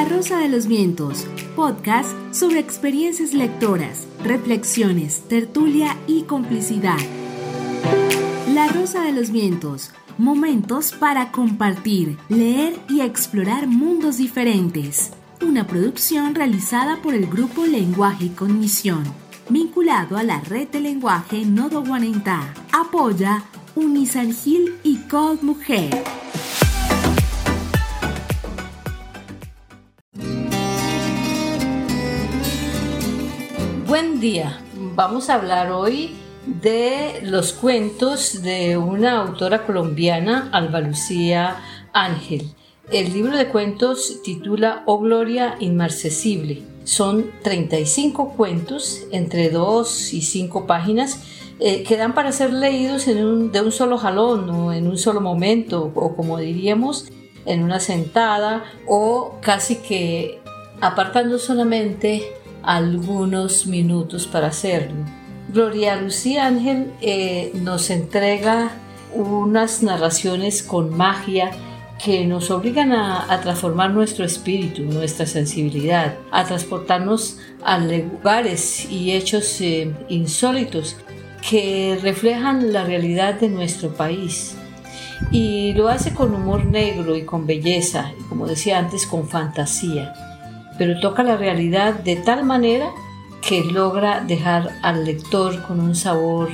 La Rosa de los Vientos, podcast sobre experiencias lectoras, reflexiones, tertulia y complicidad. La Rosa de los Vientos, momentos para compartir, leer y explorar mundos diferentes. Una producción realizada por el grupo Lenguaje y Cognición, vinculado a la red de lenguaje Nodo Guanentá. Apoya Unisangil y Code Mujer. Día. Vamos a hablar hoy de los cuentos de una autora colombiana, Alba Lucía Ángel. El libro de cuentos titula Oh Gloria Inmarcesible. Son 35 cuentos entre 2 y 5 páginas eh, que dan para ser leídos de un solo jalón o en un solo momento o como diríamos en una sentada o casi que apartando solamente algunos minutos para hacerlo. Gloria Lucía Ángel eh, nos entrega unas narraciones con magia que nos obligan a, transformar nuestro espíritu, nuestra sensibilidad, a transportarnos a lugares y hechos eh, insólitos que reflejan la realidad de nuestro país. Y lo hace con humor negro y con belleza, y como decía antes, con fantasía. Pero toca la realidad de tal manera que logra dejar al lector con un sabor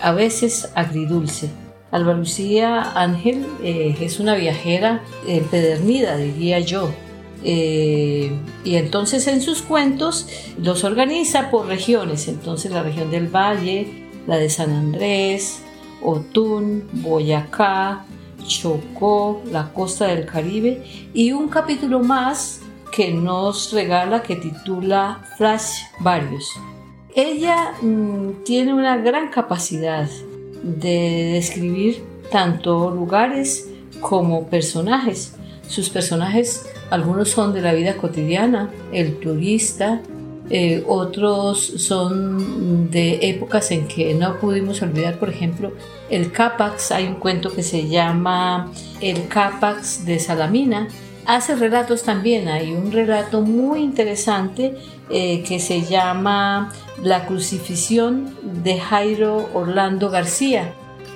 a veces agridulce. Alba Lucía Ángel eh, es una viajera empedernida, diría yo. Eh, y entonces en sus cuentos los organiza por regiones. Entonces la región del Valle, la de San Andrés, Otún, Boyacá, Chocó, la costa del Caribe y un capítulo más que nos regala que titula Flash Varios. Ella mm, tiene una gran capacidad de describir tanto lugares como personajes. Sus personajes, algunos son de la vida cotidiana, el turista, eh, otros son de épocas en que no pudimos olvidar, por ejemplo, el Capax, hay un cuento que se llama El Capax de Salamina, hace relatos también. Hay un relato muy interesante eh, que se llama La crucifixión de Jairo Orlando García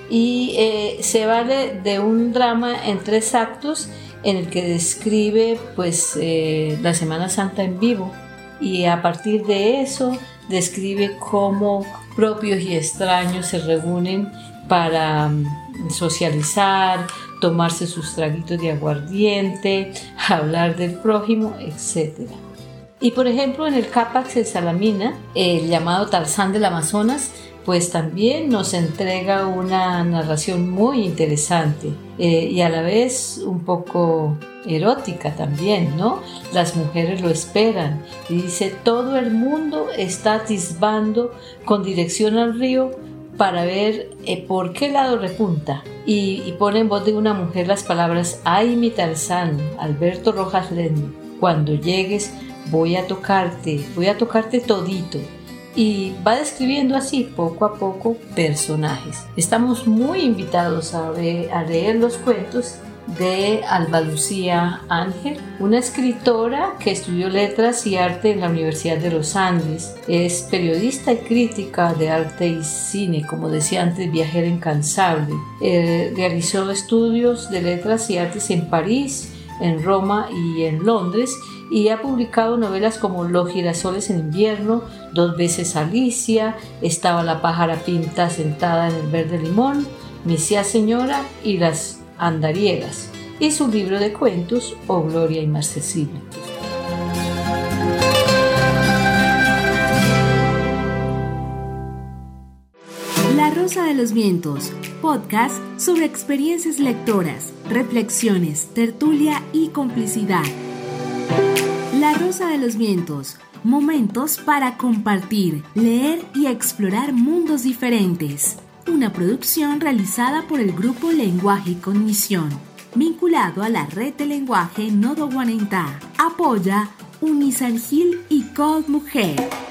y eh, se vale de un drama en tres actos en el que describe pues eh, la Semana Santa en vivo y a partir de eso describe cómo propios y extraños se reúnen para mm, socializar, tomarse sus traguitos de aguardiente, hablar del prójimo, etc. Y por ejemplo en el Capax de Salamina, el llamado Tarzán del Amazonas, pues también nos entrega una narración muy interesante eh, y a la vez un poco erótica también, ¿no? Las mujeres lo esperan y dice, todo el mundo está atisbando con dirección al río para ver eh, por qué lado repunta. Y, pone en voz de una mujer las palabras, ay mi Tarzán, Alberto Rojas Lendo, cuando llegues voy a tocarte, voy a tocarte todito. Y va describiendo así poco a poco personajes. Estamos muy invitados a leer los cuentos de Alba Lucía Ángel, una escritora que estudió letras y arte en la Universidad de los Andes. Es periodista y crítica de arte y cine, como decía antes, viajera incansable. Eh, realizó estudios de letras y artes en París, en Roma y en Londres y ha publicado novelas como Los girasoles en invierno, Dos veces Alicia, Estaba la pájara pinta sentada en el verde limón, Misia Señora y Las andariegas y su libro de cuentos O Gloria Inmarcesible. La Rosa de los Vientos, podcast sobre experiencias lectoras, reflexiones, tertulia y complicidad. La Rosa de los Vientos, momentos para compartir, leer y explorar mundos diferentes una producción realizada por el grupo Lenguaje y Cognición, vinculado a la red de lenguaje Nodo Guanentá. Apoya Unisangil y Code Mujer.